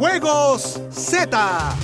Juegos Z.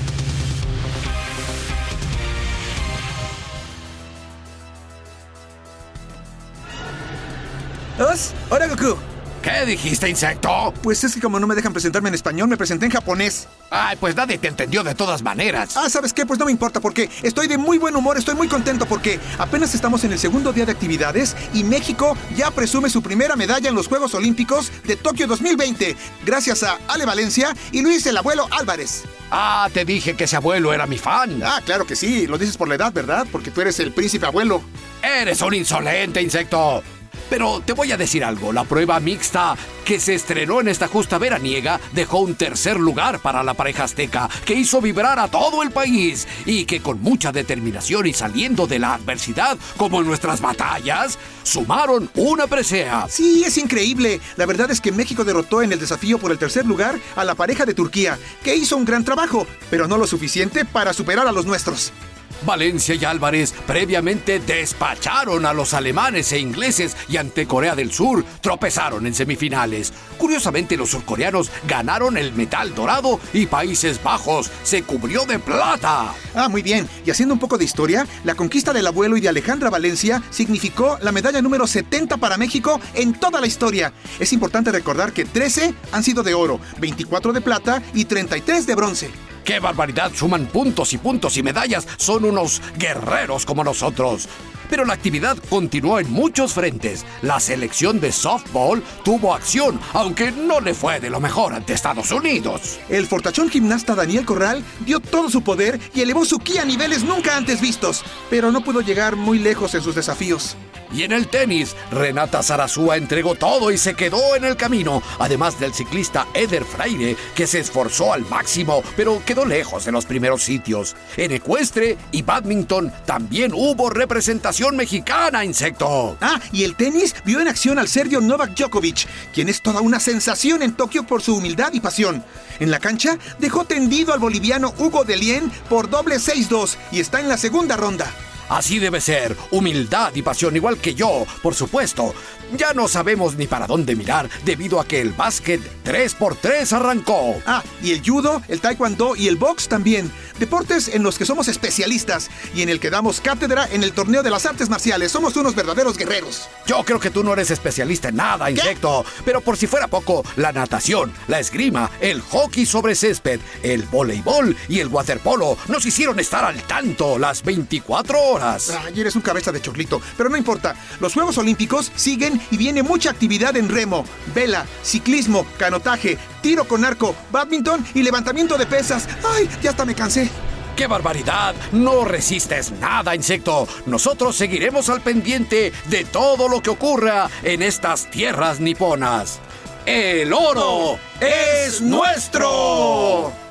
¡Hola, Goku! ¿Qué dijiste, insecto? Pues es que como no me dejan presentarme en español, me presenté en japonés. Ay, pues nadie te entendió de todas maneras. Ah, ¿sabes qué? Pues no me importa porque estoy de muy buen humor, estoy muy contento porque apenas estamos en el segundo día de actividades y México ya presume su primera medalla en los Juegos Olímpicos de Tokio 2020, gracias a Ale Valencia y Luis el abuelo Álvarez. Ah, te dije que ese abuelo era mi fan. Ah, claro que sí, lo dices por la edad, ¿verdad? Porque tú eres el príncipe abuelo. Eres un insolente, insecto. Pero te voy a decir algo, la prueba mixta que se estrenó en esta justa veraniega dejó un tercer lugar para la pareja azteca, que hizo vibrar a todo el país y que con mucha determinación y saliendo de la adversidad, como en nuestras batallas, sumaron una presea. Sí, es increíble. La verdad es que México derrotó en el desafío por el tercer lugar a la pareja de Turquía, que hizo un gran trabajo, pero no lo suficiente para superar a los nuestros. Valencia y Álvarez previamente despacharon a los alemanes e ingleses y ante Corea del Sur tropezaron en semifinales. Curiosamente los surcoreanos ganaron el metal dorado y Países Bajos se cubrió de plata. Ah, muy bien. Y haciendo un poco de historia, la conquista del abuelo y de Alejandra Valencia significó la medalla número 70 para México en toda la historia. Es importante recordar que 13 han sido de oro, 24 de plata y 33 de bronce. ¡Qué barbaridad! Suman puntos y puntos y medallas. Son unos guerreros como nosotros. Pero la actividad continuó en muchos frentes. La selección de softball tuvo acción, aunque no le fue de lo mejor ante Estados Unidos. El fortachón gimnasta Daniel Corral dio todo su poder y elevó su ki a niveles nunca antes vistos, pero no pudo llegar muy lejos en sus desafíos. Y en el tenis, Renata Zarazúa entregó todo y se quedó en el camino, además del ciclista Eder Freire, que se esforzó al máximo, pero quedó lejos de los primeros sitios. En ecuestre y badminton también hubo representación mexicana, insecto. Ah, y el tenis vio en acción al serbio Novak Djokovic, quien es toda una sensación en Tokio por su humildad y pasión. En la cancha dejó tendido al boliviano Hugo Delien por doble 6-2 y está en la segunda ronda. Así debe ser, humildad y pasión igual que yo, por supuesto. Ya no sabemos ni para dónde mirar debido a que el básquet 3x3 arrancó. Ah, y el judo, el taekwondo y el box también. Deportes en los que somos especialistas y en el que damos cátedra en el torneo de las artes marciales. Somos unos verdaderos guerreros. Yo creo que tú no eres especialista en nada, insecto. Pero por si fuera poco, la natación, la esgrima, el hockey sobre césped, el voleibol y el waterpolo nos hicieron estar al tanto las 24 horas. Ay, eres un cabeza de chorlito. Pero no importa. Los Juegos Olímpicos siguen y viene mucha actividad en remo, vela, ciclismo, canotaje, tiro con arco, badminton y levantamiento de pesas. ¡Ay! Ya hasta me cansé. ¡Qué barbaridad! No resistes nada, insecto. Nosotros seguiremos al pendiente de todo lo que ocurra en estas tierras niponas. ¡El oro es nuestro!